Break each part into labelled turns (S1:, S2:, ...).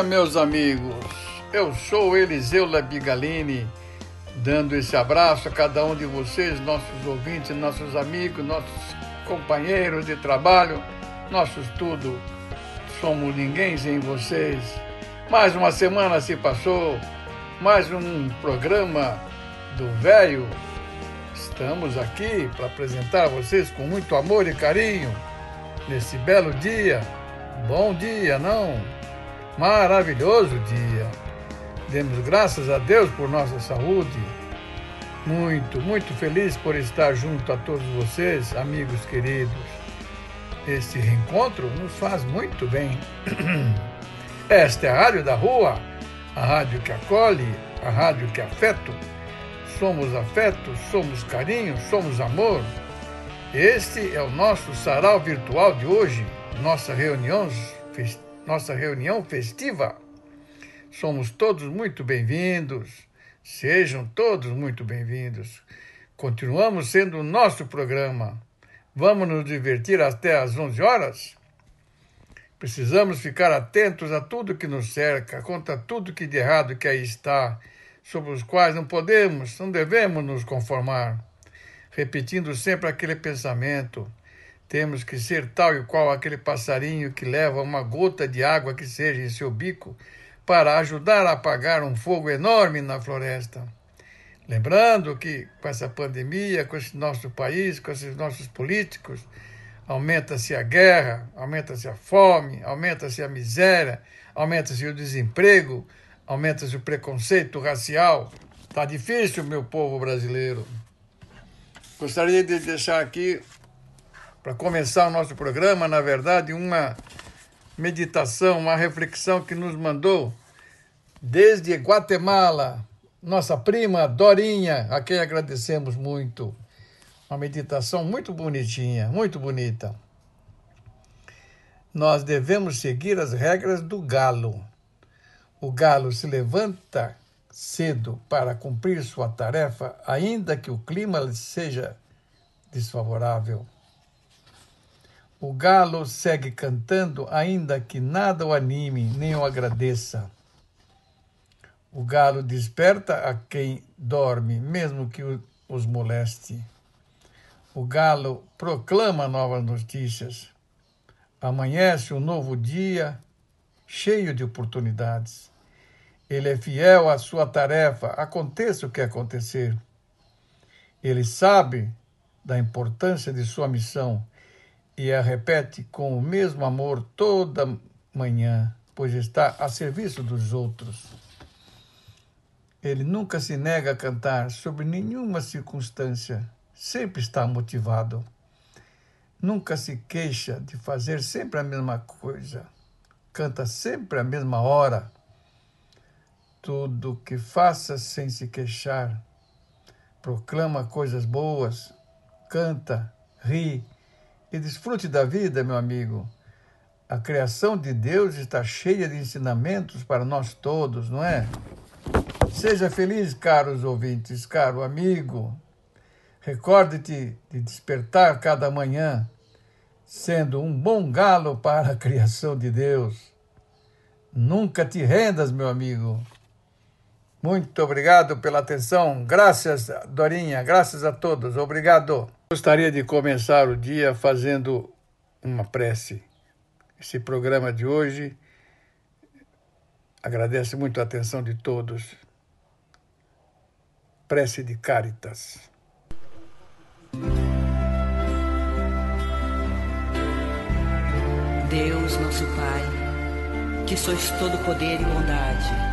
S1: Dia, meus amigos. Eu sou Eliseu Labigalini, dando esse abraço a cada um de vocês, nossos ouvintes, nossos amigos, nossos companheiros de trabalho, nossos tudo. Somos ninguém sem vocês. Mais uma semana se passou, mais um programa do Velho. Estamos aqui para apresentar a vocês com muito amor e carinho nesse belo dia. Bom dia, não? Maravilhoso dia. Demos graças a Deus por nossa saúde. Muito, muito feliz por estar junto a todos vocês, amigos queridos. Este reencontro nos faz muito bem. Esta é a Rádio da Rua, a rádio que acolhe, a rádio que afeto. Somos afeto, somos carinho, somos amor. Este é o nosso sarau virtual de hoje, nossa reunião festiva nossa reunião festiva. Somos todos muito bem-vindos. Sejam todos muito bem-vindos. Continuamos sendo o nosso programa. Vamos nos divertir até às 11 horas? Precisamos ficar atentos a tudo que nos cerca, contra tudo que de errado que aí está, sobre os quais não podemos, não devemos nos conformar. Repetindo sempre aquele pensamento: temos que ser tal e qual aquele passarinho que leva uma gota de água que seja em seu bico para ajudar a apagar um fogo enorme na floresta. Lembrando que com essa pandemia, com esse nosso país, com esses nossos políticos, aumenta-se a guerra, aumenta-se a fome, aumenta-se a miséria, aumenta-se o desemprego, aumenta-se o preconceito racial. Está difícil, meu povo brasileiro. Gostaria de deixar aqui para começar o nosso programa, na verdade, uma meditação, uma reflexão que nos mandou desde Guatemala, nossa prima Dorinha, a quem agradecemos muito. Uma meditação muito bonitinha, muito bonita. Nós devemos seguir as regras do galo. O galo se levanta cedo para cumprir sua tarefa, ainda que o clima seja desfavorável. O galo segue cantando, ainda que nada o anime nem o agradeça. O galo desperta a quem dorme, mesmo que os moleste. O galo proclama novas notícias. Amanhece um novo dia, cheio de oportunidades. Ele é fiel à sua tarefa, aconteça o que acontecer. Ele sabe da importância de sua missão e a repete com o mesmo amor toda manhã, pois está a serviço dos outros. Ele nunca se nega a cantar sob nenhuma circunstância, sempre está motivado. Nunca se queixa de fazer sempre a mesma coisa, canta sempre a mesma hora. Tudo que faça sem se queixar, proclama coisas boas, canta, ri, e desfrute da vida, meu amigo. A criação de Deus está cheia de ensinamentos para nós todos, não é? Seja feliz, caros ouvintes, caro amigo. Recorde-te de despertar cada manhã, sendo um bom galo para a criação de Deus. Nunca te rendas, meu amigo. Muito obrigado pela atenção. Graças, Dorinha. Graças a todos. Obrigado. Gostaria de começar o dia fazendo uma prece. Esse programa de hoje agradece muito a atenção de todos. Prece de Caritas.
S2: Deus, nosso Pai, que sois todo poder e bondade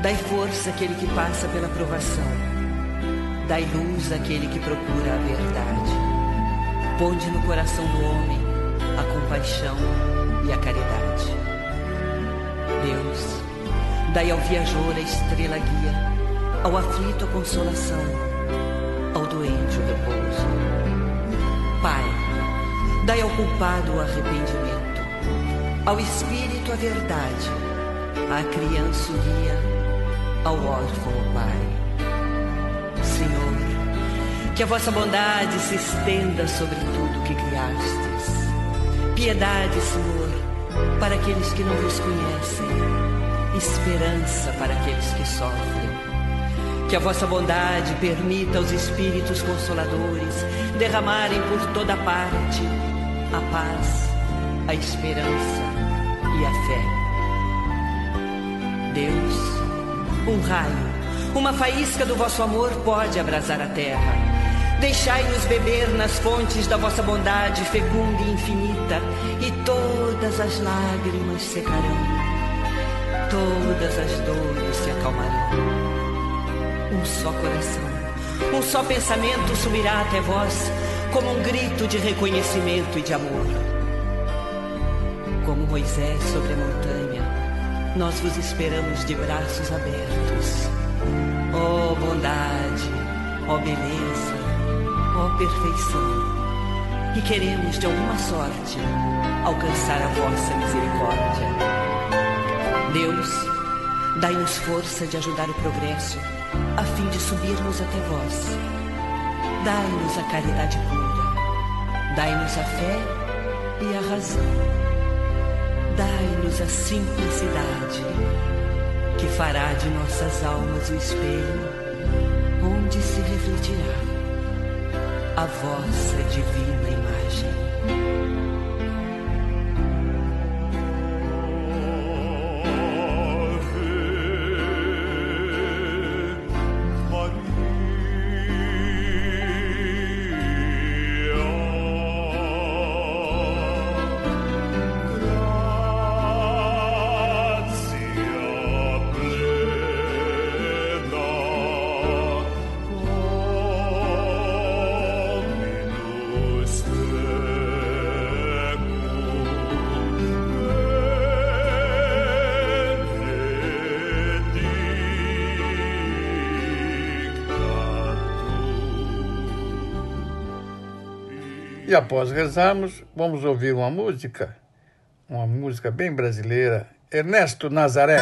S2: Dai força àquele que passa pela provação. Dai luz àquele que procura a verdade. ponde no coração do homem a compaixão e a caridade. Deus, dai ao viajor a estrela guia, ao aflito a consolação, ao doente o repouso. Pai, dai ao culpado o arrependimento, ao espírito a verdade, à criança o guia, ao órfão o Pai. Que a vossa bondade se estenda sobre tudo que criastes. Piedade, Senhor, para aqueles que não vos conhecem, esperança para aqueles que sofrem. Que a vossa bondade permita aos Espíritos Consoladores derramarem por toda parte a paz, a esperança e a fé. Deus, um raio, uma faísca do vosso amor pode abrasar a terra Deixai-nos beber nas fontes da vossa bondade fecunda e infinita, e todas as lágrimas secarão, todas as dores se acalmarão. Um só coração, um só pensamento subirá até vós, como um grito de reconhecimento e de amor. Como Moisés sobre a montanha, nós vos esperamos de braços abertos. Oh, bondade, oh, beleza, ó perfeição, e queremos de alguma sorte alcançar a vossa misericórdia. Deus, dai-nos força de ajudar o progresso, a fim de subirmos até vós. Dai-nos a caridade pura, dai-nos a fé e a razão. Dai-nos a simplicidade, que fará de nossas almas o espelho onde se refletirá a vossa divina imagem.
S1: Após rezarmos, vamos ouvir uma música, uma música bem brasileira, Ernesto Nazaré.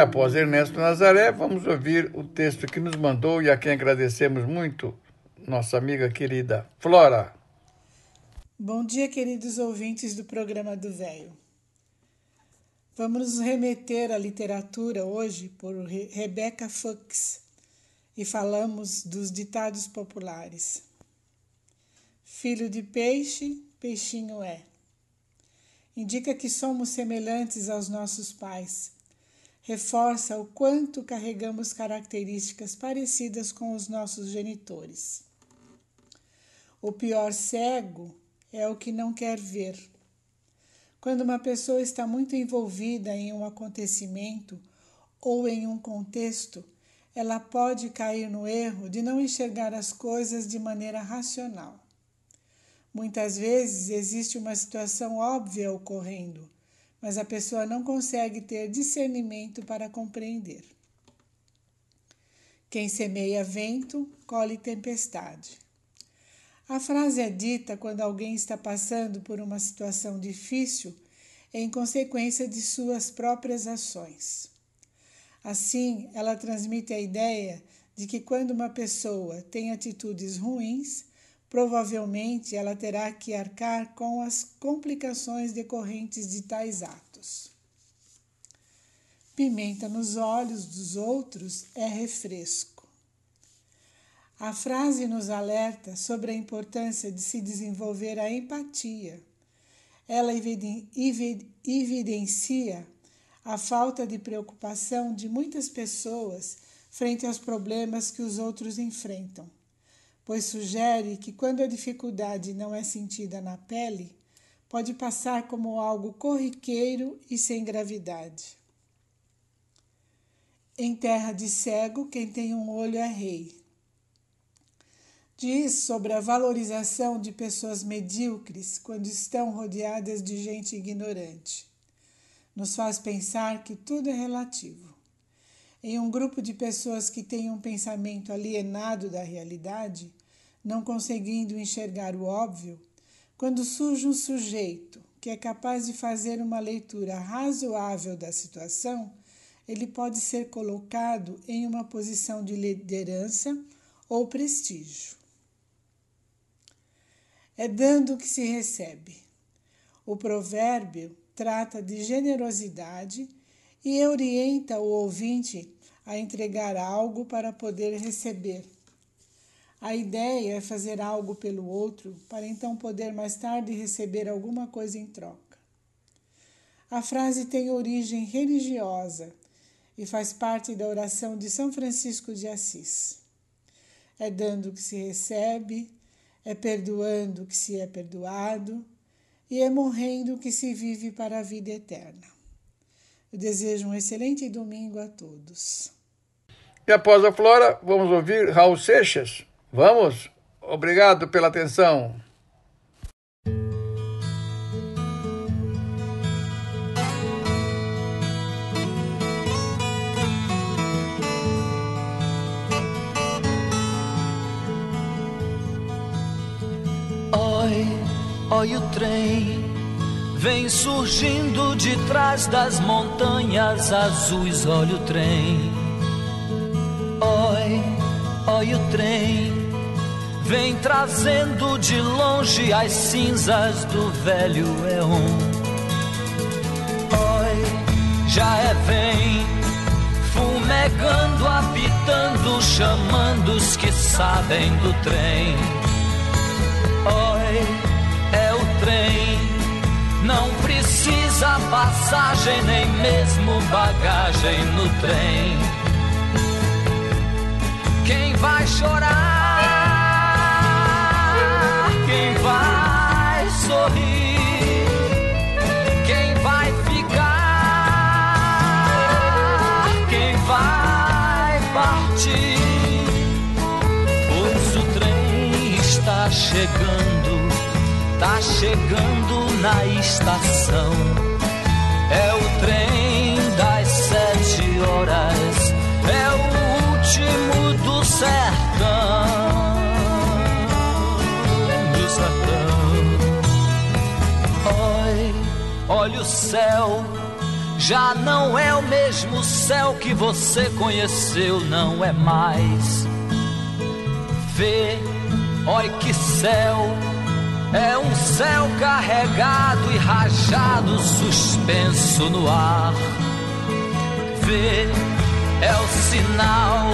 S1: Após Ernesto Nazaré, vamos ouvir o texto que nos mandou e a quem agradecemos muito, nossa amiga querida Flora.
S3: Bom dia, queridos ouvintes do programa do Velho. Vamos nos remeter à literatura hoje por Rebecca Fuchs e falamos dos ditados populares. Filho de peixe, peixinho é. Indica que somos semelhantes aos nossos pais. Reforça o quanto carregamos características parecidas com os nossos genitores. O pior cego é o que não quer ver. Quando uma pessoa está muito envolvida em um acontecimento ou em um contexto, ela pode cair no erro de não enxergar as coisas de maneira racional. Muitas vezes existe uma situação óbvia ocorrendo, mas a pessoa não consegue ter discernimento para compreender. Quem semeia vento, colhe tempestade. A frase é dita quando alguém está passando por uma situação difícil em consequência de suas próprias ações. Assim, ela transmite a ideia de que quando uma pessoa tem atitudes ruins, provavelmente ela terá que arcar com as complicações decorrentes de tais atos. Pimenta nos olhos dos outros é refresco. A frase nos alerta sobre a importância de se desenvolver a empatia. Ela evidencia a falta de preocupação de muitas pessoas frente aos problemas que os outros enfrentam, pois sugere que quando a dificuldade não é sentida na pele, pode passar como algo corriqueiro e sem gravidade. Em terra de cego, quem tem um olho é rei diz sobre a valorização de pessoas medíocres quando estão rodeadas de gente ignorante. Nos faz pensar que tudo é relativo. Em um grupo de pessoas que têm um pensamento alienado da realidade, não conseguindo enxergar o óbvio, quando surge um sujeito que é capaz de fazer uma leitura razoável da situação, ele pode ser colocado em uma posição de liderança ou prestígio. É dando que se recebe. O provérbio trata de generosidade e orienta o ouvinte a entregar algo para poder receber. A ideia é fazer algo pelo outro para então poder mais tarde receber alguma coisa em troca. A frase tem origem religiosa e faz parte da oração de São Francisco de Assis. É dando que se recebe, é perdoando que se é perdoado e é morrendo que se vive para a vida eterna. Eu desejo um excelente domingo a todos.
S1: E após a Flora, vamos ouvir Raul Seixas. Vamos? Obrigado pela atenção.
S4: Olha o trem, vem surgindo de trás das montanhas azuis. Olha o trem, oi, olha o trem, vem trazendo de longe as cinzas do velho Eon. Oi, já é vem, fumegando, apitando, chamando os que sabem do trem. Oi, trem. Não precisa passagem, nem mesmo bagagem no trem. Chegando na estação. É o trem das sete horas, é o último do sertão. Do sertão. Oi, olha o céu, já não é o mesmo céu que você conheceu, não é mais. Vê, oi que céu, é um céu carregado e rajado, suspenso no ar. Vê, é o sinal,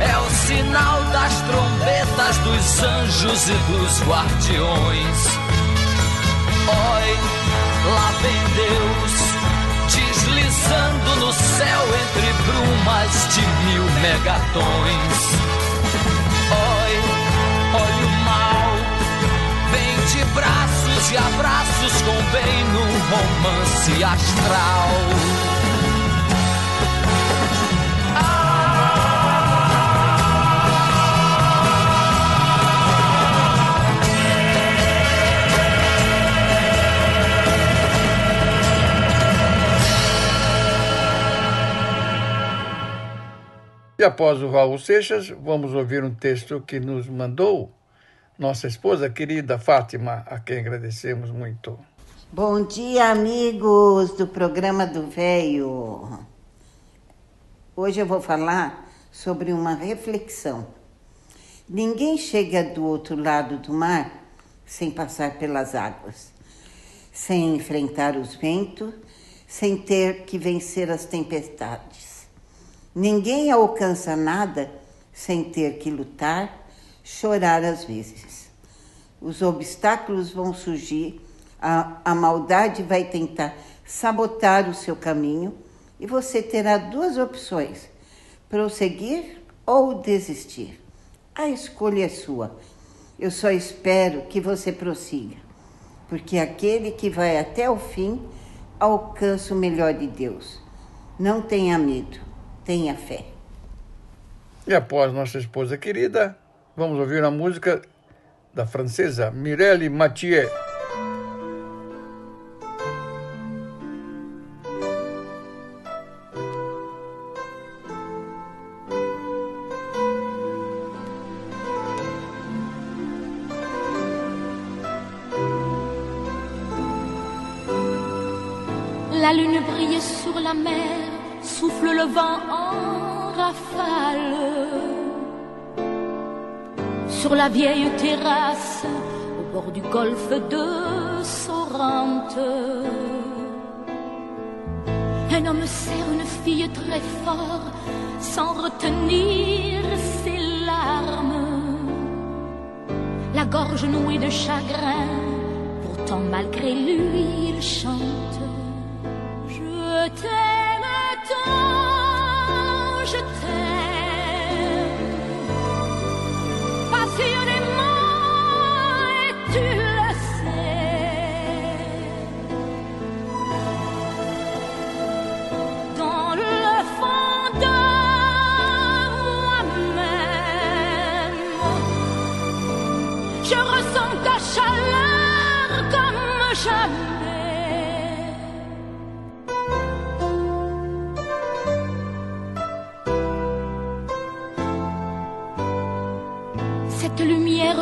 S4: é o sinal das trombetas dos anjos e dos guardiões. Oi, lá vem Deus deslizando no céu entre brumas de mil megatons. De braços e abraços, convém num romance astral.
S1: E após o Raul Seixas, vamos ouvir um texto que nos mandou nossa esposa querida Fátima, a quem agradecemos muito.
S5: Bom dia, amigos do programa do Velho. Hoje eu vou falar sobre uma reflexão. Ninguém chega do outro lado do mar sem passar pelas águas, sem enfrentar os ventos, sem ter que vencer as tempestades. Ninguém alcança nada sem ter que lutar, chorar às vezes. Os obstáculos vão surgir, a, a maldade vai tentar sabotar o seu caminho e você terá duas opções: prosseguir ou desistir. A escolha é sua. Eu só espero que você prossiga, porque aquele que vai até o fim alcança o melhor de Deus. Não tenha medo tenha fé.
S1: E após nossa esposa querida, vamos ouvir a música da francesa Mireille Mathieu.
S6: La lune brille sur la mer souffle le vent en Sur la vieille terrasse, au bord du golfe de Sorrente, un homme serre une fille très fort, sans retenir ses larmes. La gorge nouée de chagrin, pourtant malgré lui, il chante. Je t'aime je t'aime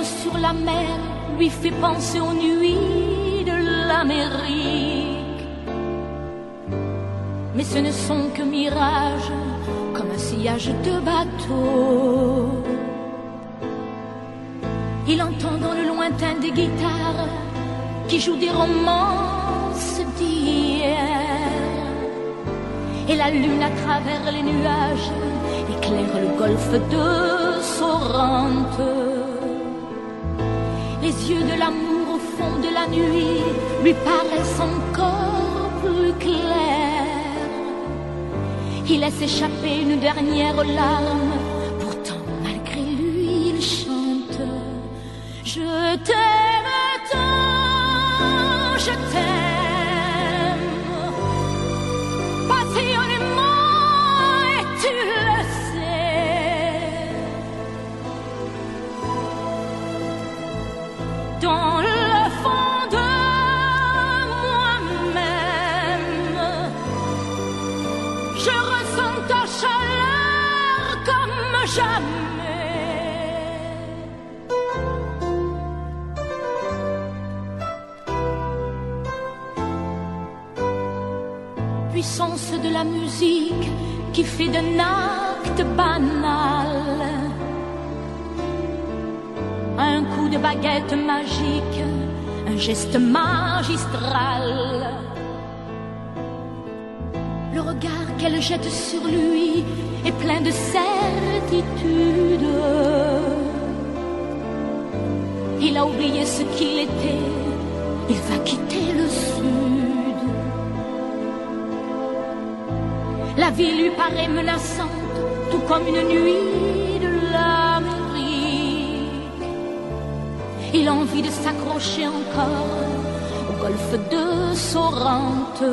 S6: sur la mer lui fait penser aux nuits de l'Amérique. Mais ce ne sont que mirages, comme un sillage de bateau. Il entend dans le lointain des guitares qui jouent des romances d'hier. Et la lune à travers les nuages éclaire le golfe de Sorrente les yeux de l'amour au fond de la nuit lui paraissent encore plus clairs. Il laisse échapper une dernière larme, la musique qui fait d'un acte banal un coup de baguette magique, un geste magistral. Le regard qu'elle jette sur lui est plein de certitude. Il a oublié ce qu'il était, il va quitter le sud. Vie lui paraît menaçante, tout comme une nuit de l'Amérique. Il a envie de s'accrocher encore au golfe de Sorrente.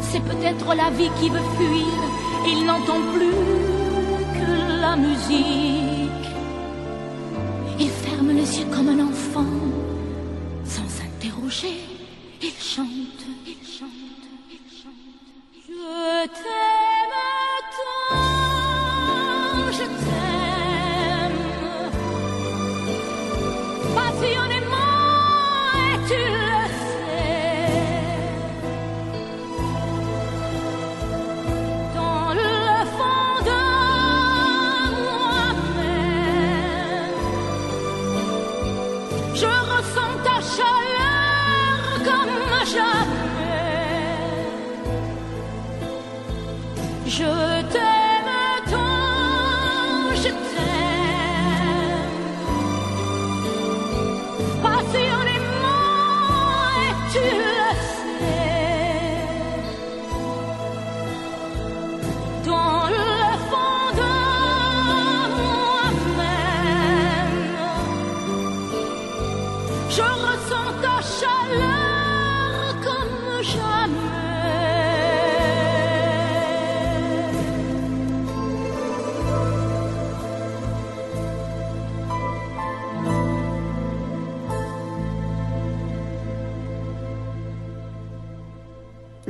S6: C'est peut-être la vie qui veut fuir, il n'entend plus que la musique. Il ferme les yeux comme un enfant, sans s'interroger, il chante, il chante,
S1: 我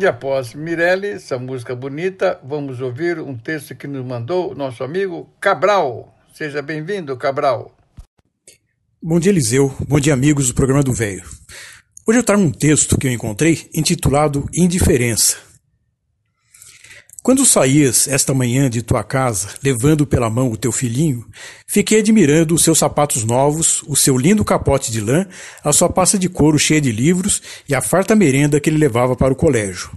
S1: Após Mirelle, essa música bonita, vamos ouvir um texto que nos mandou nosso amigo Cabral. Seja bem-vindo, Cabral.
S7: Bom dia, Eliseu. Bom dia, amigos do programa do Velho. Hoje eu trago um texto que eu encontrei intitulado Indiferença. Quando saías esta manhã de tua casa, levando pela mão o teu filhinho, fiquei admirando os seus sapatos novos, o seu lindo capote de lã, a sua pasta de couro cheia de livros e a farta merenda que ele levava para o colégio.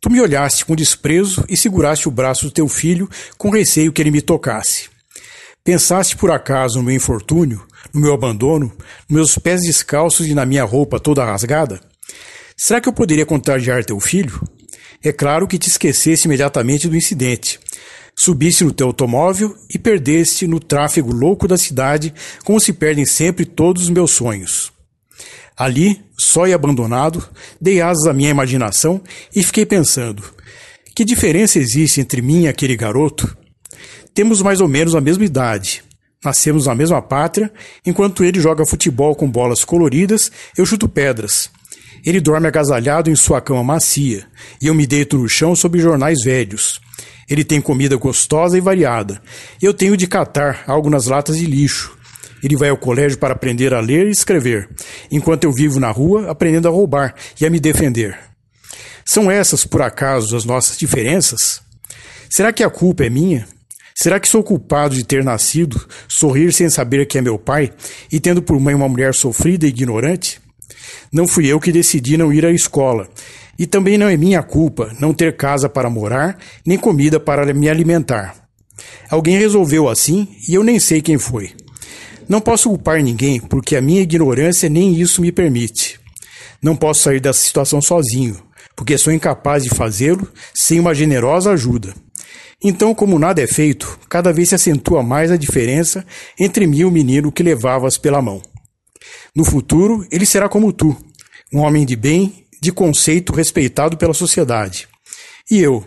S7: Tu me olhaste com desprezo e seguraste o braço do teu filho com receio que ele me tocasse. Pensaste por acaso no meu infortúnio, no meu abandono, nos meus pés descalços e na minha roupa toda rasgada? Será que eu poderia contagiar teu filho? É claro que te esquecesse imediatamente do incidente. Subiste no teu automóvel e perdeste no tráfego louco da cidade, como se perdem sempre todos os meus sonhos. Ali, só e abandonado, dei asas à minha imaginação e fiquei pensando: que diferença existe entre mim e aquele garoto? Temos mais ou menos a mesma idade. Nascemos na mesma pátria, enquanto ele joga futebol com bolas coloridas, eu chuto pedras. Ele dorme agasalhado em sua cama macia, e eu me deito no chão sob jornais velhos. Ele tem comida gostosa e variada. Eu tenho de catar algo nas latas de lixo. Ele vai ao colégio para aprender a ler e escrever, enquanto eu vivo na rua aprendendo a roubar e a me defender. São essas, por acaso, as nossas diferenças? Será que a culpa é minha? Será que sou culpado de ter nascido, sorrir sem saber que é meu pai e tendo por mãe uma mulher sofrida e ignorante? Não fui eu que decidi não ir à escola. E também não é minha culpa não ter casa para morar, nem comida para me alimentar. Alguém resolveu assim e eu nem sei quem foi. Não posso culpar ninguém porque a minha ignorância nem isso me permite. Não posso sair dessa situação sozinho, porque sou incapaz de fazê-lo sem uma generosa ajuda. Então, como nada é feito, cada vez se acentua mais a diferença entre mim e o menino que levavas pela mão. No futuro, ele será como tu, um homem de bem, de conceito respeitado pela sociedade. E eu,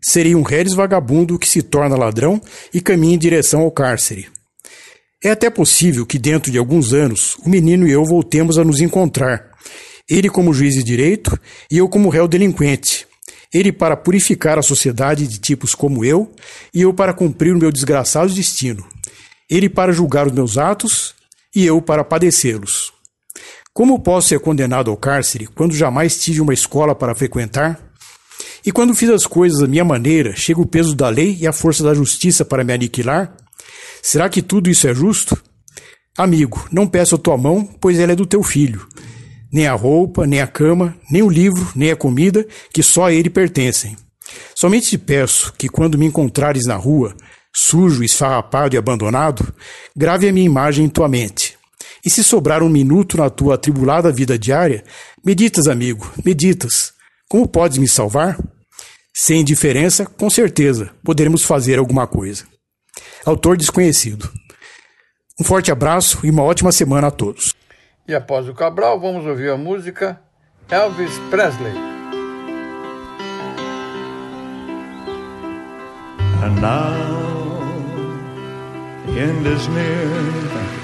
S7: serei um reles vagabundo que se torna ladrão e caminha em direção ao cárcere. É até possível que dentro de alguns anos o menino e eu voltemos a nos encontrar. Ele como juiz de direito e eu como réu delinquente. Ele para purificar a sociedade de tipos como eu e eu para cumprir o meu desgraçado destino. Ele para julgar os meus atos e eu para padecê-los. Como posso ser condenado ao cárcere quando jamais tive uma escola para frequentar? E quando fiz as coisas da minha maneira, chega o peso da lei e a força da justiça para me aniquilar? Será que tudo isso é justo? Amigo, não peço a tua mão, pois ela é do teu filho. Nem a roupa, nem a cama, nem o livro, nem a comida, que só a ele pertencem. Somente te peço que, quando me encontrares na rua, sujo, esfarrapado e abandonado, grave a minha imagem em tua mente. E se sobrar um minuto na tua atribulada vida diária, meditas, amigo, meditas. Como podes me salvar? Sem indiferença, com certeza, poderemos fazer alguma coisa. Autor desconhecido. Um forte abraço e uma ótima semana a todos.
S1: E após o Cabral, vamos ouvir a música Elvis Presley.
S8: And now the end is near,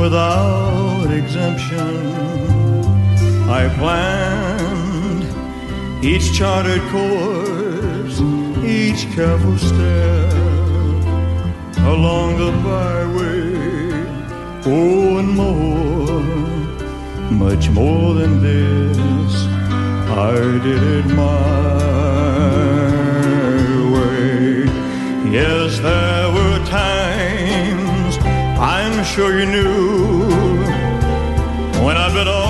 S8: without exemption. I planned each charted course, each careful step along the byway. Oh, and more, much more than this. I did it my way. Yes, there sure you knew. When I bit off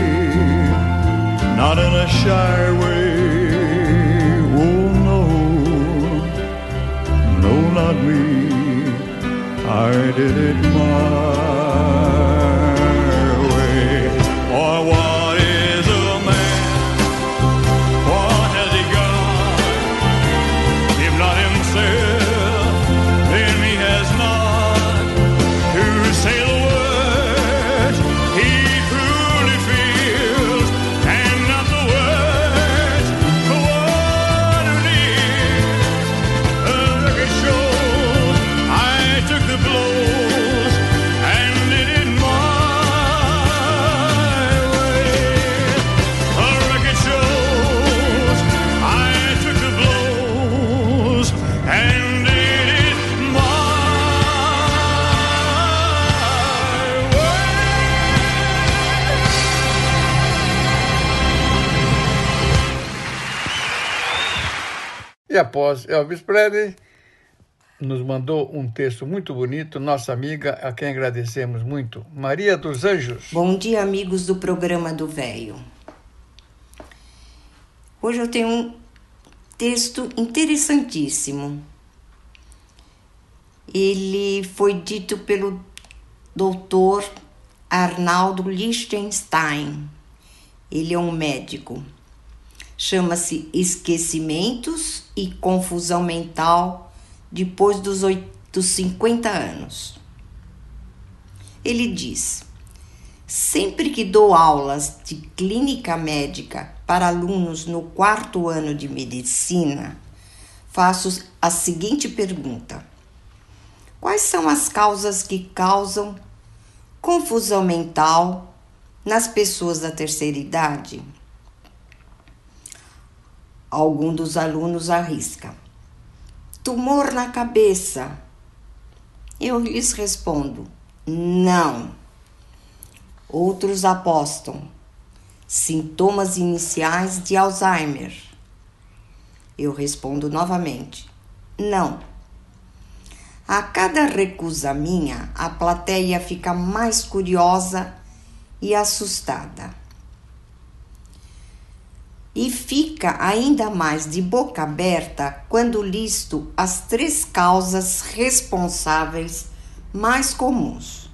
S8: not in a shy way. Oh no, no, not me. I did it my
S1: após Elvis Presley, nos mandou um texto muito bonito, nossa amiga, a quem agradecemos muito, Maria dos Anjos.
S9: Bom dia, amigos do programa do Velho. Hoje eu tenho um texto interessantíssimo. Ele foi dito pelo doutor Arnaldo Lichtenstein. Ele é um médico. Chama-se Esquecimentos e Confusão Mental depois dos, 8, dos 50 anos. Ele diz: Sempre que dou aulas de clínica médica para alunos no quarto ano de medicina, faço a seguinte pergunta: Quais são as causas que causam confusão mental nas pessoas da terceira idade? Algum dos alunos arrisca. Tumor na cabeça. Eu lhes respondo: não. Outros apostam. Sintomas iniciais de Alzheimer. Eu respondo novamente: não. A cada recusa minha, a plateia fica mais curiosa e assustada. E fica ainda mais de boca aberta quando listo as três causas responsáveis mais comuns.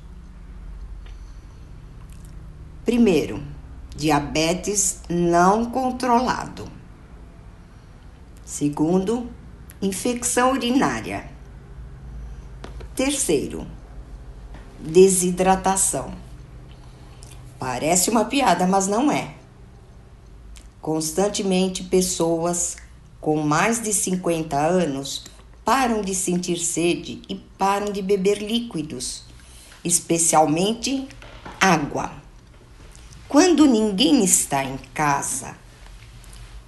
S9: Primeiro, diabetes não controlado. Segundo, infecção urinária. Terceiro, desidratação. Parece uma piada, mas não é. Constantemente, pessoas com mais de 50 anos param de sentir sede e param de beber líquidos, especialmente água. Quando ninguém está em casa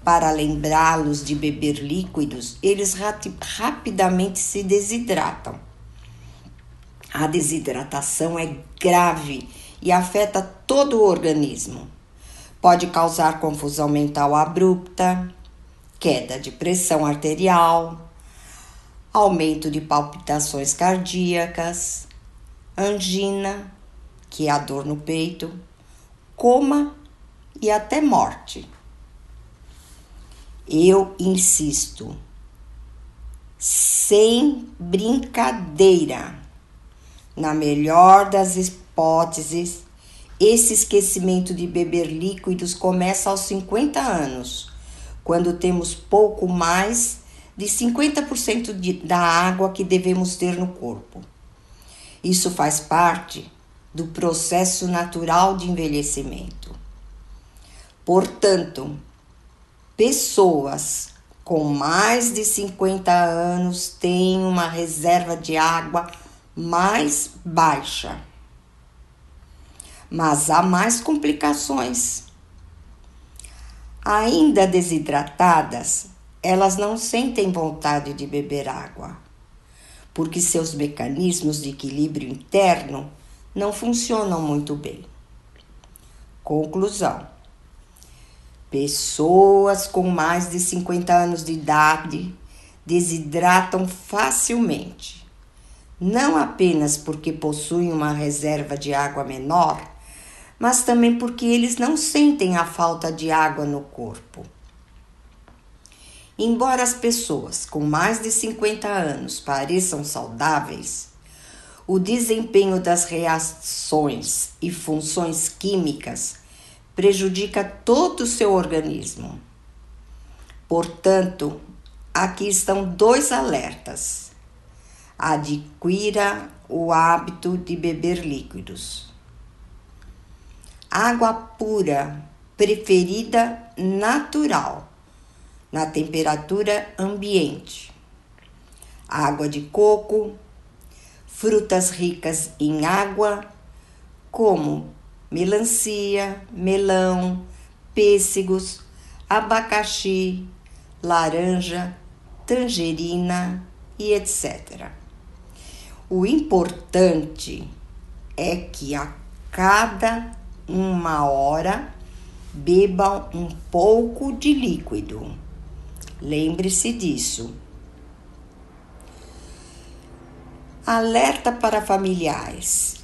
S9: para lembrá-los de beber líquidos, eles rapidamente se desidratam. A desidratação é grave e afeta todo o organismo. Pode causar confusão mental abrupta, queda de pressão arterial, aumento de palpitações cardíacas, angina, que é a dor no peito, coma e até morte. Eu insisto, sem brincadeira, na melhor das hipóteses, esse esquecimento de beber líquidos começa aos 50 anos, quando temos pouco mais de 50% de, da água que devemos ter no corpo. Isso faz parte do processo natural de envelhecimento. Portanto, pessoas com mais de 50 anos têm uma reserva de água mais baixa. Mas há mais complicações. Ainda desidratadas, elas não sentem vontade de beber água, porque seus mecanismos de equilíbrio interno não funcionam muito bem. Conclusão: pessoas com mais de 50 anos de idade desidratam facilmente, não apenas porque possuem uma reserva de água menor, mas também porque eles não sentem a falta de água no corpo. Embora as pessoas com mais de 50 anos pareçam saudáveis, o desempenho das reações e funções químicas prejudica todo o seu organismo. Portanto, aqui estão dois alertas. Adquira o hábito de beber líquidos. Água pura, preferida natural, na temperatura ambiente. Água de coco, frutas ricas em água, como melancia, melão, pêssegos, abacaxi, laranja, tangerina e etc. O importante é que a cada uma hora beba um pouco de líquido. Lembre-se disso. Alerta para familiares.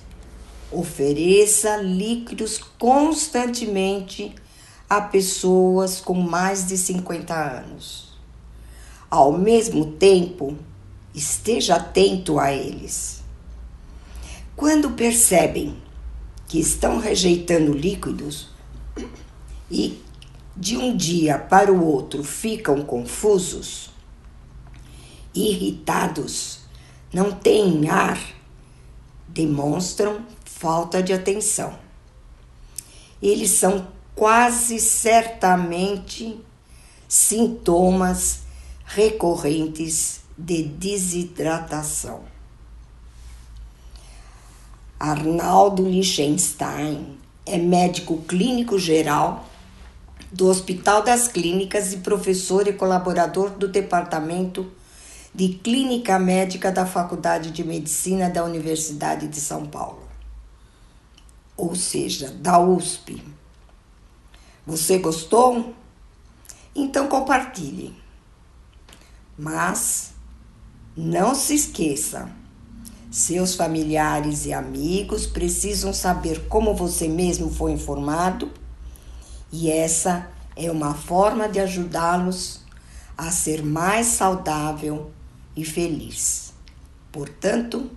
S9: Ofereça líquidos constantemente a pessoas com mais de 50 anos. Ao mesmo tempo, esteja atento a eles. Quando percebem que estão rejeitando líquidos e de um dia para o outro ficam confusos, irritados, não têm ar, demonstram falta de atenção. Eles são quase certamente sintomas recorrentes de desidratação. Arnaldo Liechtenstein é médico clínico geral do Hospital das Clínicas e professor e colaborador do Departamento de Clínica Médica da Faculdade de Medicina da Universidade de São Paulo, ou seja, da USP. Você gostou? Então compartilhe. Mas não se esqueça, seus familiares e amigos precisam saber como você mesmo foi informado, e essa é uma forma de ajudá-los a ser mais saudável e feliz. Portanto,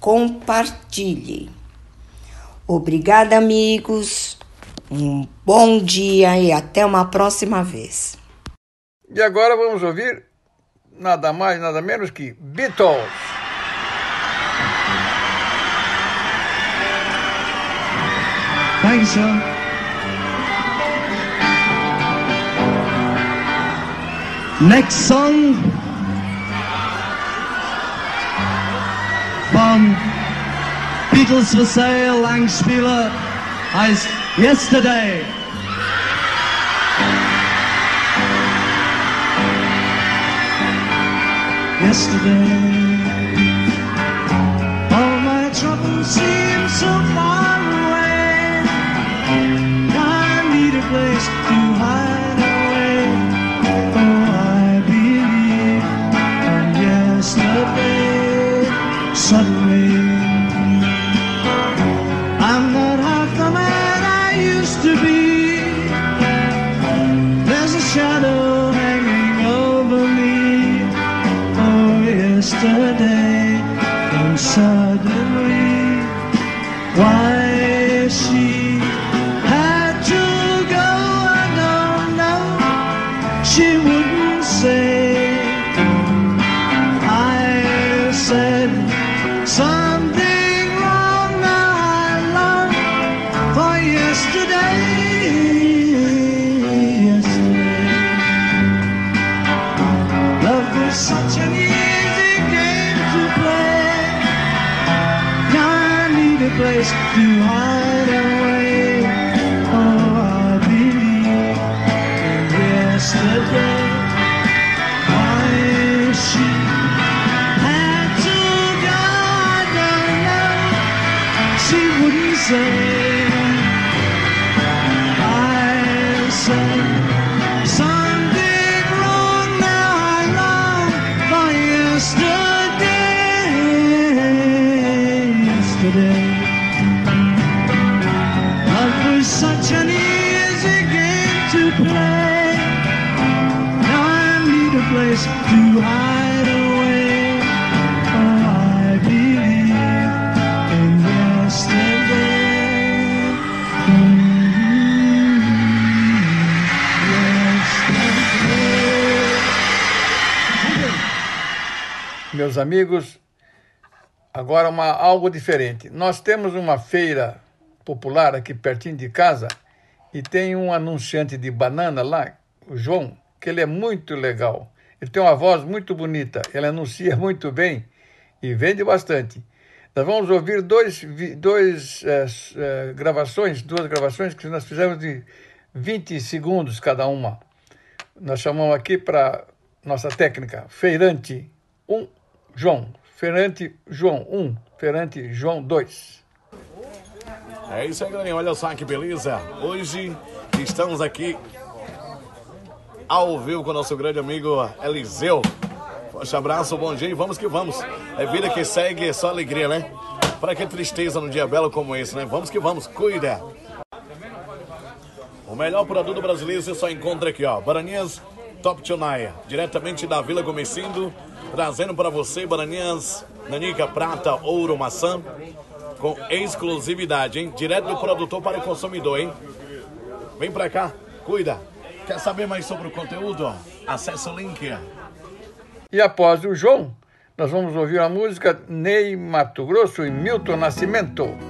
S9: compartilhe. Obrigada, amigos. Um bom dia e até uma próxima vez.
S1: E agora vamos ouvir nada mais, nada menos que Beatles.
S10: Thanks, sir. Next song from Beatles for Sale, Langspieler, heißt Yesterday. Yesterday, behind.
S1: Meus amigos, agora uma, algo diferente. Nós temos uma feira popular aqui pertinho de casa e tem um anunciante de banana lá, o João, que ele é muito legal. Ele tem uma voz muito bonita, ele anuncia muito bem e vende bastante. Nós vamos ouvir dois, dois s- eh, gravações, duas gravações que nós fizemos de 20 segundos cada uma. Nós chamamos aqui para nossa técnica, Feirante 1, João. Feirante João 1, Feirante João 2.
S11: É isso aí, galerinha. Olha só que beleza. Hoje estamos aqui ao vivo com o nosso grande amigo Eliseu. Forte abraço, bom dia e vamos que vamos. É vida que segue, é só alegria, né? Para que tristeza num dia belo como esse, né? Vamos que vamos, cuida. O melhor produto brasileiro você só encontra aqui, ó. Bananinhas Top Tionaia, diretamente da Vila Gomecindo, trazendo para você bananinhas Nanica Prata, Ouro, Maçã, com exclusividade, hein? Direto do produtor para o consumidor, hein? Vem pra cá, Cuida. Quer saber mais sobre o conteúdo? Acesse o link.
S1: E após o João, nós vamos ouvir a música Ney Mato Grosso e Milton Nascimento.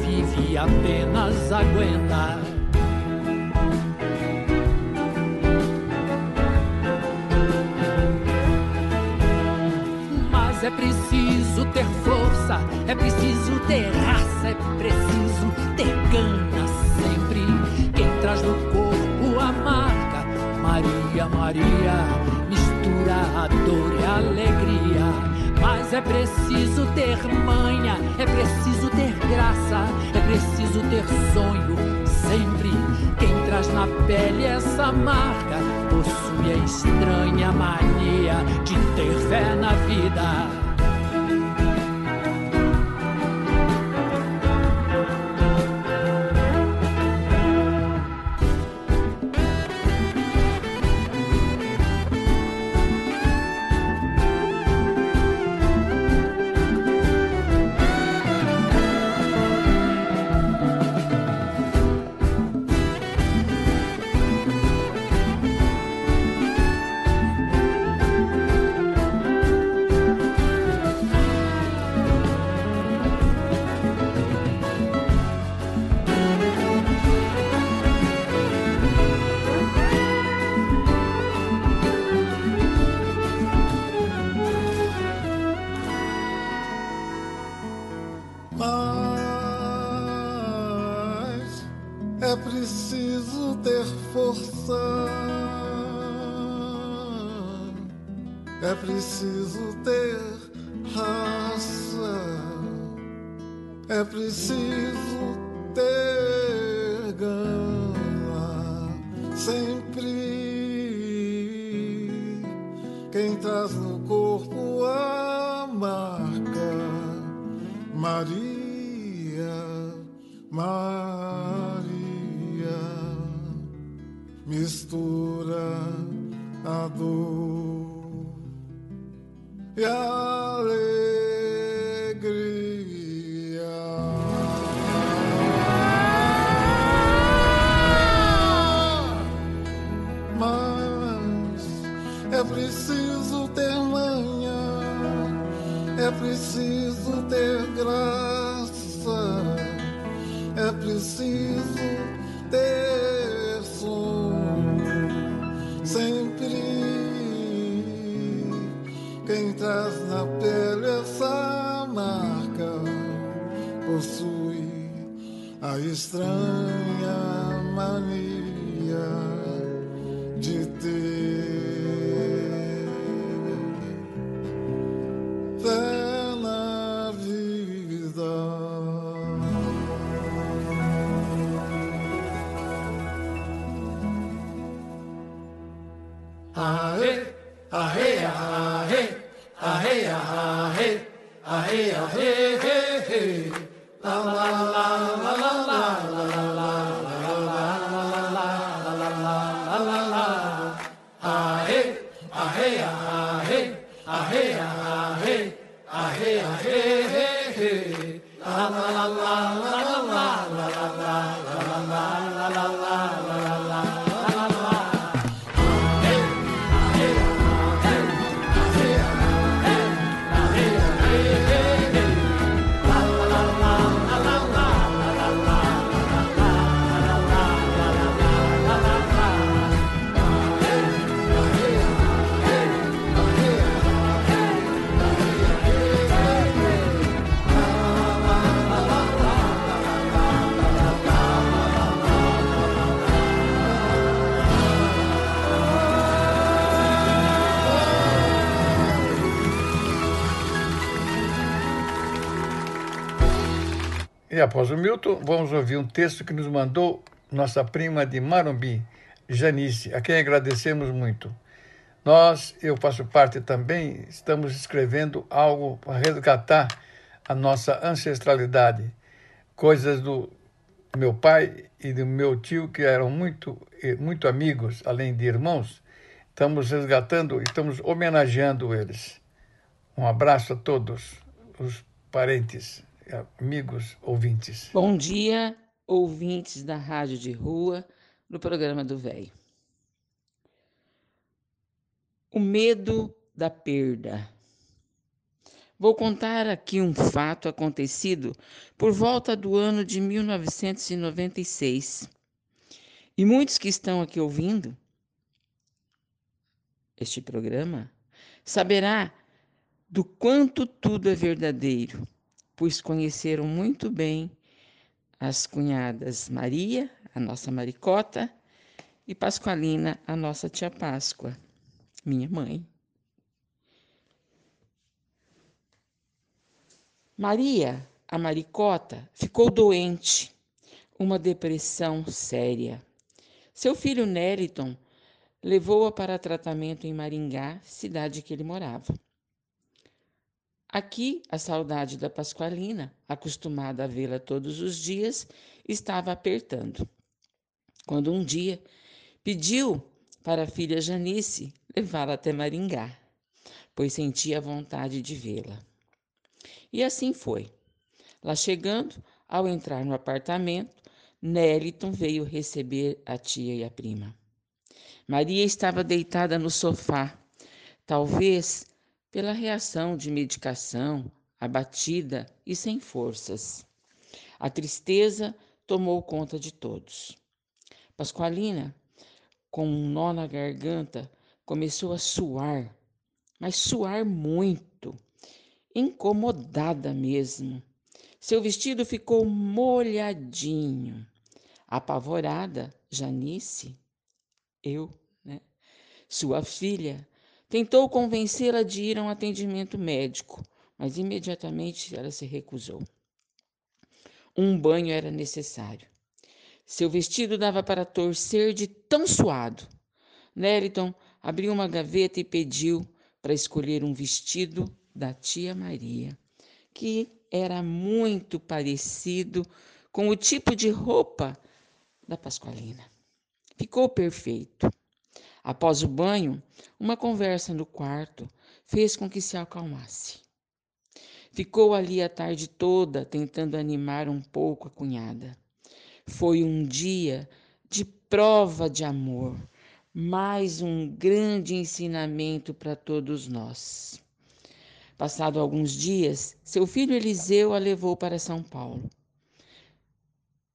S12: vive apenas aguenta. Mas é preciso ter força, é preciso ter raça, é preciso ter gana sempre. Quem traz no corpo a marca, Maria, Maria, mistura a dor e a alegria. É preciso ter manha, é preciso ter graça, é preciso ter sonho sempre. Quem traz na pele essa marca possui a estranha mania de ter fé na vida.
S13: Preciso ter força. É preciso ter raça. É preciso E
S1: após o Milton, vamos ouvir um texto que nos mandou nossa prima de Marumbi, Janice, a quem agradecemos muito. Nós, eu faço parte também, estamos escrevendo algo para resgatar a nossa ancestralidade, coisas do meu pai e do meu tio que eram muito muito amigos, além de irmãos. Estamos resgatando e estamos homenageando eles. Um abraço a todos os parentes, amigos, ouvintes.
S14: Bom dia, ouvintes da Rádio de Rua, no programa do Velho. O medo da perda. Vou contar aqui um fato acontecido por volta do ano de 1996. E muitos que estão aqui ouvindo este programa saberá do quanto tudo é verdadeiro, pois conheceram muito bem as cunhadas Maria, a nossa Maricota, e Pasqualina, a nossa tia Páscoa, minha mãe. Maria, a Maricota, ficou doente, uma depressão séria. Seu filho Neriton levou-a para tratamento em Maringá, cidade que ele morava. Aqui, a saudade da Pasqualina, acostumada a vê-la todos os dias, estava apertando. Quando um dia pediu para a filha Janice levá-la até Maringá, pois sentia vontade de vê-la. E assim foi. Lá chegando, ao entrar no apartamento, Neliton veio receber a tia e a prima. Maria estava deitada no sofá, talvez pela reação de medicação, abatida e sem forças. A tristeza tomou conta de todos. Pasqualina, com um nó na garganta, começou a suar, mas suar muito, incomodada mesmo. Seu vestido ficou molhadinho. Apavorada, Janice, eu, né? Sua filha Tentou convencê-la de ir a um atendimento médico, mas imediatamente ela se recusou. Um banho era necessário. Seu vestido dava para torcer de tão suado. Neriton abriu uma gaveta e pediu para escolher um vestido da tia Maria, que era muito parecido com o tipo de roupa da Pasqualina. Ficou perfeito. Após o banho, uma conversa no quarto fez com que se acalmasse. Ficou ali a tarde toda tentando animar um pouco a cunhada. Foi um dia de prova de amor, mais um grande ensinamento para todos nós. Passado alguns dias, seu filho Eliseu a levou para São Paulo.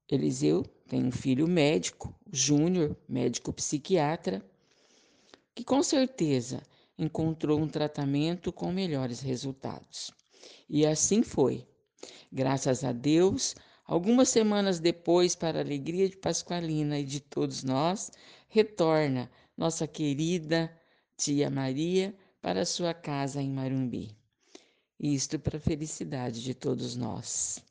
S14: Eliseu tem um filho médico, Júnior, médico psiquiatra, que com certeza encontrou um tratamento com melhores resultados. E assim foi. Graças a Deus, algumas semanas depois, para a alegria de Pasqualina e de todos nós, retorna nossa querida tia Maria para sua casa em Marumbi. Isto para a felicidade de todos nós.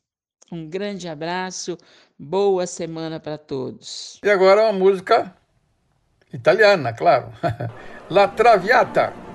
S14: Um grande abraço, boa semana para todos.
S1: E agora uma música italiana, claro. La Traviata.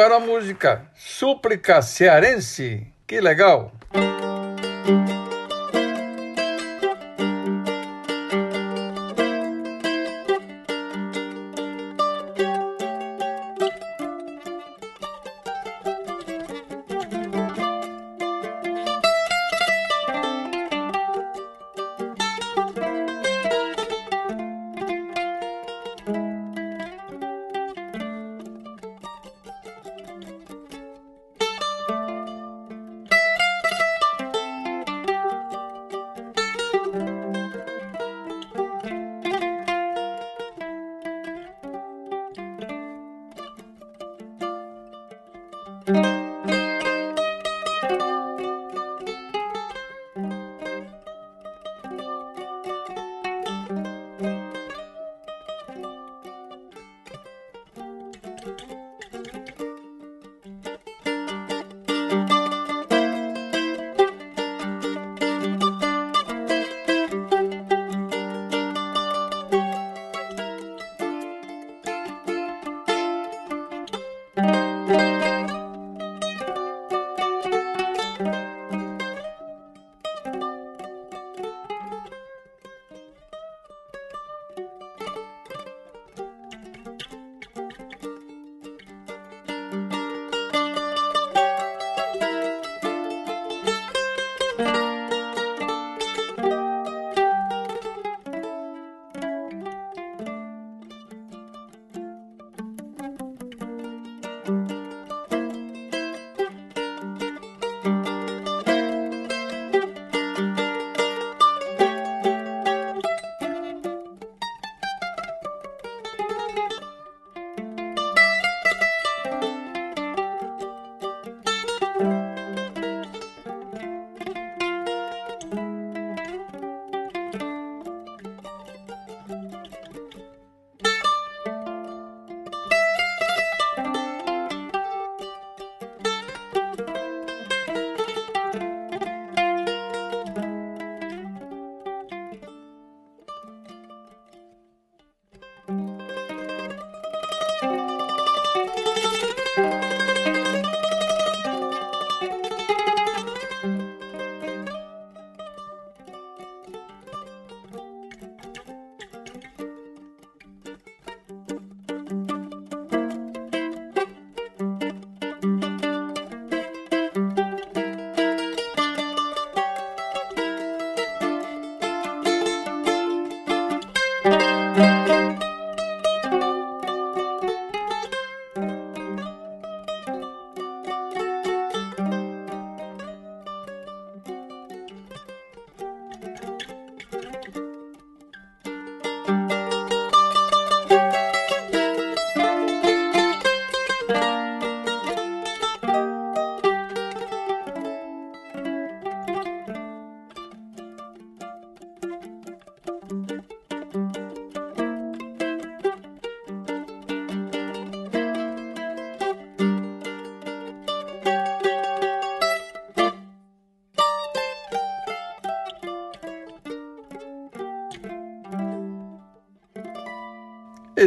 S1: Agora a música Súplica Cearense. Que legal!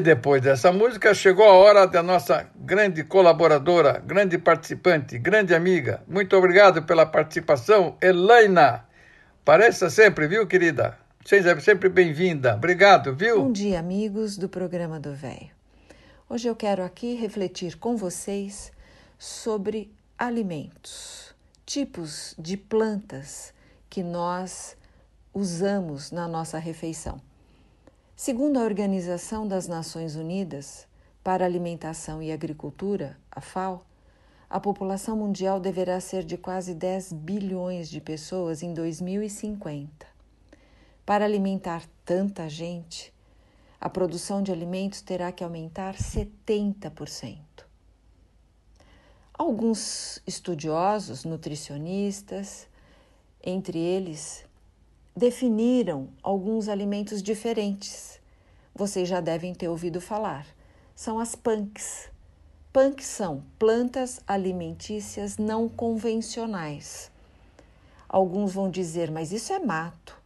S1: Depois dessa música, chegou a hora da nossa grande colaboradora, grande participante, grande amiga. Muito obrigado pela participação, Elaina. Pareça sempre, viu, querida? Seja sempre bem-vinda. Obrigado, viu?
S15: Bom dia, amigos do programa do Velho. Hoje eu quero aqui refletir com vocês sobre alimentos, tipos de plantas que nós usamos na nossa refeição. Segundo a Organização das Nações Unidas para Alimentação e Agricultura, a FAO, a população mundial deverá ser de quase 10 bilhões de pessoas em 2050. Para alimentar tanta gente, a produção de alimentos terá que aumentar 70%. Alguns estudiosos, nutricionistas, entre eles, definiram alguns alimentos diferentes. Vocês já devem ter ouvido falar. São as punks. Punks são plantas alimentícias não convencionais. Alguns vão dizer, mas isso é mato.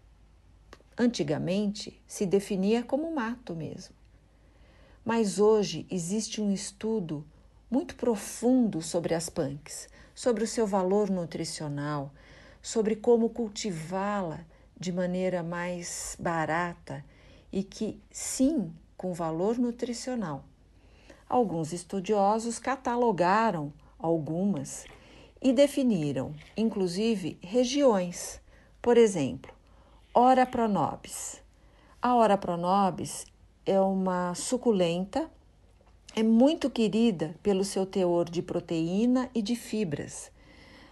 S15: Antigamente se definia como mato mesmo. Mas hoje existe um estudo muito profundo sobre as punks, sobre o seu valor nutricional, sobre como cultivá-la de maneira mais barata e que, sim, com valor nutricional. Alguns estudiosos catalogaram algumas e definiram, inclusive, regiões. Por exemplo, Ora pronobis. A Ora pronobis é uma suculenta, é muito querida pelo seu teor de proteína e de fibras.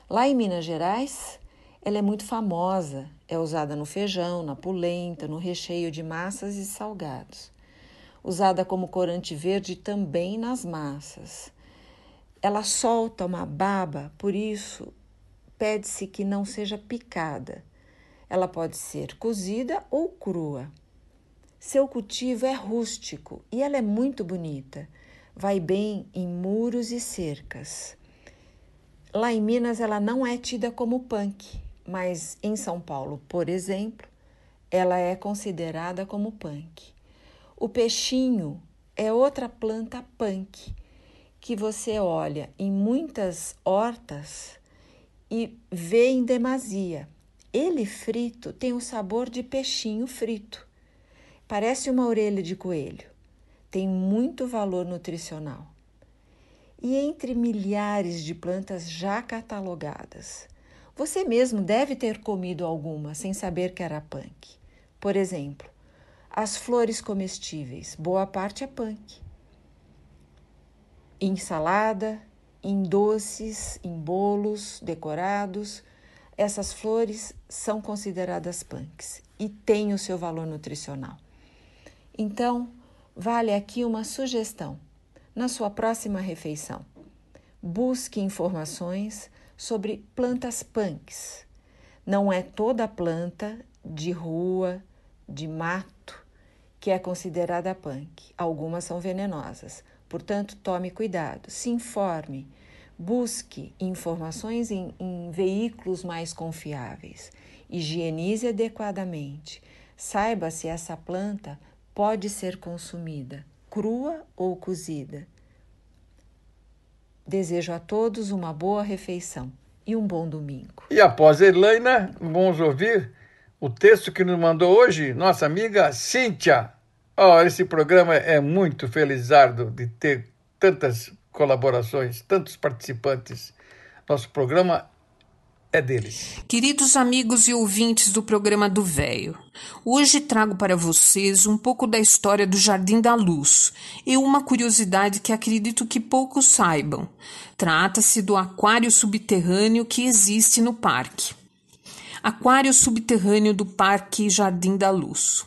S15: Lá em Minas Gerais, ela é muito famosa, é usada no feijão, na polenta, no recheio de massas e salgados. Usada como corante verde também nas massas. Ela solta uma baba, por isso pede-se que não seja picada. Ela pode ser cozida ou crua. Seu cultivo é rústico e ela é muito bonita. Vai bem em muros e cercas. Lá em Minas ela não é tida como punk, mas em São Paulo, por exemplo, ela é considerada como punk. O peixinho é outra planta punk que você olha em muitas hortas e vê em demasia. Ele frito tem o sabor de peixinho frito. Parece uma orelha de coelho. Tem muito valor nutricional. E entre milhares de plantas já catalogadas, você mesmo deve ter comido alguma sem saber que era punk. Por exemplo, as flores comestíveis, boa parte é punk em salada, em doces, em bolos decorados. Essas flores são consideradas punks e têm o seu valor nutricional. Então, vale aqui uma sugestão. Na sua próxima refeição, busque informações sobre plantas punks. Não é toda planta de rua, de mato, que é considerada punk. Algumas são venenosas. Portanto, tome cuidado, se informe, busque informações em, em veículos mais confiáveis, higienize adequadamente, saiba se essa planta pode ser consumida crua ou cozida. Desejo a todos uma boa refeição e um bom domingo.
S1: E após a vamos ouvir o texto que nos mandou hoje nossa amiga Cíntia. Oh, esse programa é muito felizardo de ter tantas colaborações, tantos participantes. Nosso programa é deles.
S16: Queridos amigos e ouvintes do programa do Véio, hoje trago para vocês um pouco da história do Jardim da Luz e uma curiosidade que acredito que poucos saibam. Trata-se do aquário subterrâneo que existe no parque. Aquário subterrâneo do Parque Jardim da Luz.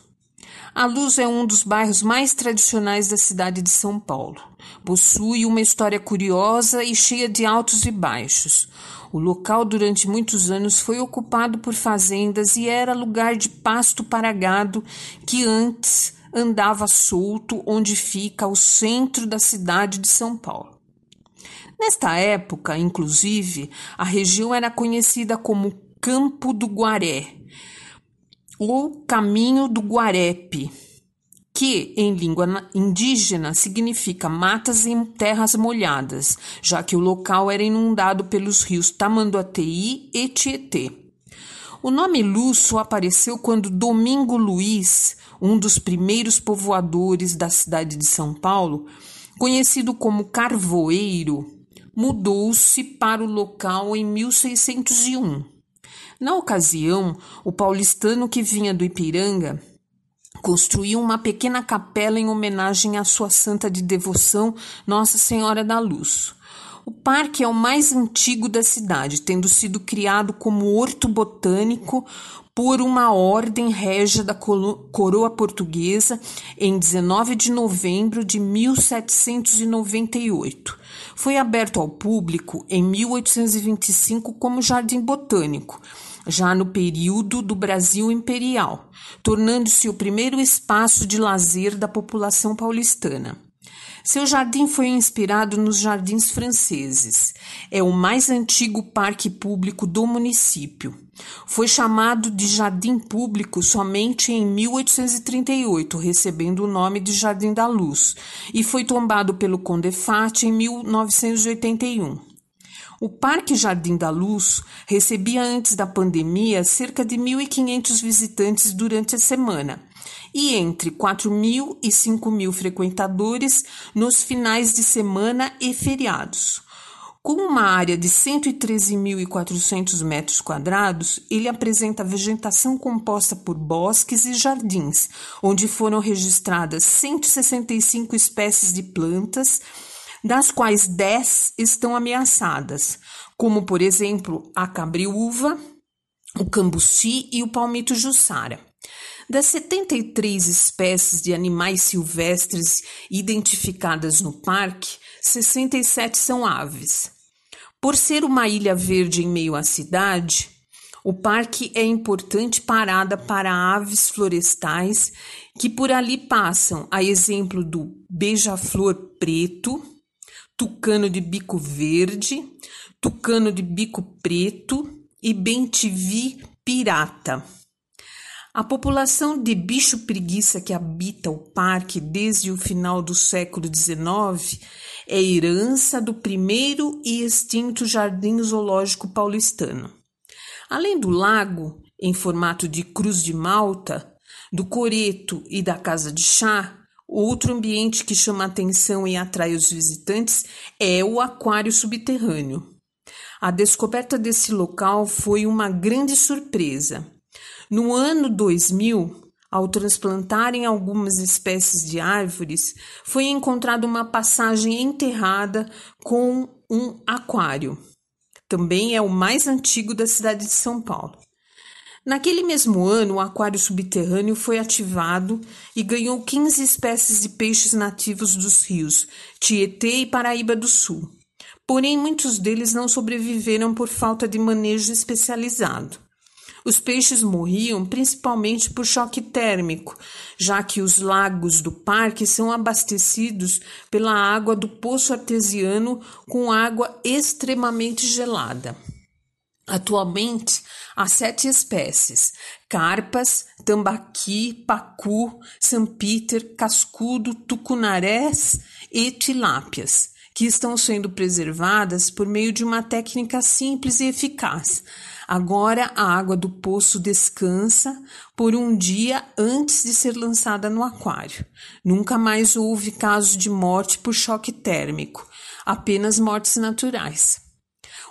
S16: A Luz é um dos bairros mais tradicionais da cidade de São Paulo. Possui uma história curiosa e cheia de altos e baixos. O local durante muitos anos foi ocupado por fazendas e era lugar de pasto para gado que antes andava solto onde fica o centro da cidade de São Paulo. Nesta época, inclusive, a região era conhecida como Campo do Guaré, o caminho do Guarepe, que em língua indígena significa matas em terras molhadas, já que o local era inundado pelos rios Tamanduateí e Tietê. O nome Lúcio apareceu quando Domingo Luiz, um dos primeiros povoadores da cidade de São Paulo, conhecido como Carvoeiro, mudou-se para o local em 1601. Na ocasião, o paulistano que vinha do Ipiranga construiu uma pequena capela em homenagem à sua santa de devoção, Nossa Senhora da Luz. O parque é o mais antigo da cidade, tendo sido criado como horto botânico por uma ordem régia da coroa portuguesa em 19 de novembro de 1798. Foi aberto ao público em 1825 como jardim botânico já no período do Brasil Imperial, tornando-se o primeiro espaço de lazer da população paulistana. Seu jardim foi inspirado nos jardins franceses. É o mais antigo parque público do município. Foi chamado de jardim público somente em 1838, recebendo o nome de Jardim da Luz, e foi tombado pelo Condefat em 1981. O Parque Jardim da Luz recebia antes da pandemia cerca de 1.500 visitantes durante a semana e entre 4 mil e 5 mil frequentadores nos finais de semana e feriados. Com uma área de 113.400 metros quadrados, ele apresenta vegetação composta por bosques e jardins, onde foram registradas 165 espécies de plantas das quais 10 estão ameaçadas, como por exemplo a cabriúva, o cambuci e o palmito jussara. Das 73 espécies de animais silvestres identificadas no parque, 67 são aves. Por ser uma ilha verde em meio à cidade, o parque é importante parada para aves florestais que por ali passam, a exemplo do beija-flor preto, tucano de bico verde, tucano de bico preto e bentivi pirata. A população de bicho preguiça que habita o parque desde o final do século XIX é herança do primeiro e extinto Jardim Zoológico Paulistano. Além do lago, em formato de cruz de malta, do coreto e da casa de chá, Outro ambiente que chama atenção e atrai os visitantes é o aquário subterrâneo. A descoberta desse local foi uma grande surpresa. No ano 2000, ao transplantarem algumas espécies de árvores, foi encontrada uma passagem enterrada com um aquário. Também é o mais antigo da cidade de São Paulo. Naquele mesmo ano, o aquário subterrâneo foi ativado e ganhou 15 espécies de peixes nativos dos rios Tietê e Paraíba do Sul. Porém, muitos deles não sobreviveram por falta de manejo especializado. Os peixes morriam principalmente por choque térmico, já que os lagos do parque são abastecidos pela água do poço artesiano com água extremamente gelada. Atualmente, há sete espécies: carpas, tambaqui, pacu, sampiter, cascudo, tucunarés e tilápias, que estão sendo preservadas por meio de uma técnica simples e eficaz. Agora a água do poço descansa por um dia antes de ser lançada no aquário. Nunca mais houve caso de morte por choque térmico, apenas mortes naturais.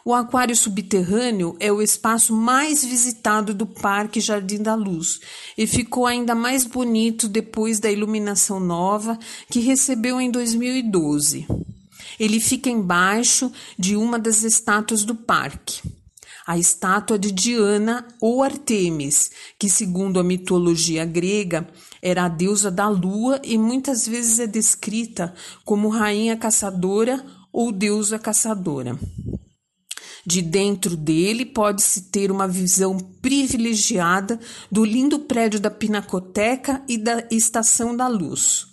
S16: O aquário subterrâneo é o espaço mais visitado do Parque Jardim da Luz e ficou ainda mais bonito depois da iluminação nova que recebeu em 2012. Ele fica embaixo de uma das estátuas do parque. A estátua de Diana ou Artemis, que, segundo a mitologia grega, era a deusa da lua e muitas vezes é descrita como rainha caçadora ou deusa caçadora. De dentro dele pode-se ter uma visão privilegiada do lindo prédio da Pinacoteca e da Estação da Luz.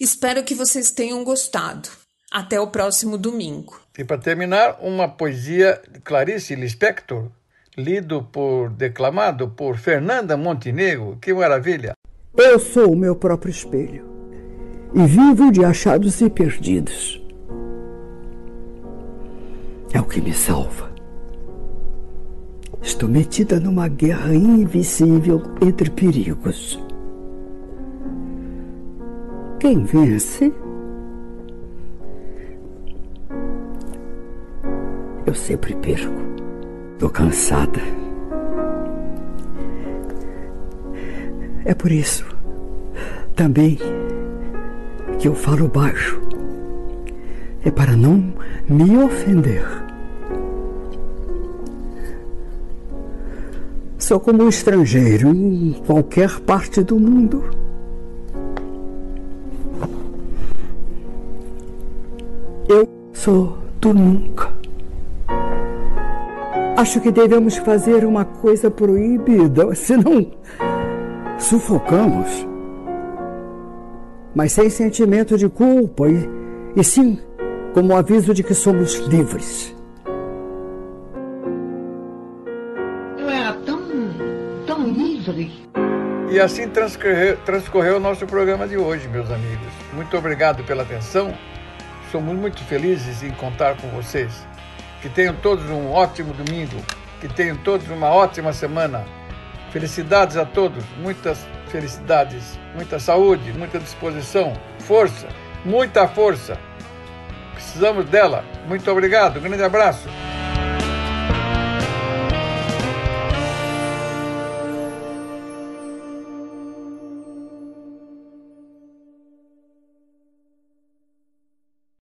S16: Espero que vocês tenham gostado. Até o próximo domingo.
S1: E para terminar, uma poesia de Clarice Lispector, lido por, declamado por Fernanda Montenegro. Que maravilha!
S17: Eu sou o meu próprio espelho e vivo de achados e perdidos é o que me salva. Estou metida numa guerra invisível entre perigos. Quem vence? Eu sempre perco. Estou cansada. É por isso também que eu falo baixo. É para não me ofender. Sou como um estrangeiro em qualquer parte do mundo. Eu sou do nunca. Acho que devemos fazer uma coisa proibida, senão sufocamos. Mas sem sentimento de culpa e e sim como aviso de que somos livres.
S1: E assim transcorreu, transcorreu o nosso programa de hoje, meus amigos. Muito obrigado pela atenção. Somos muito felizes em contar com vocês. Que tenham todos um ótimo domingo. Que tenham todos uma ótima semana. Felicidades a todos, muitas felicidades, muita saúde, muita disposição, força, muita força. Precisamos dela. Muito obrigado, grande abraço.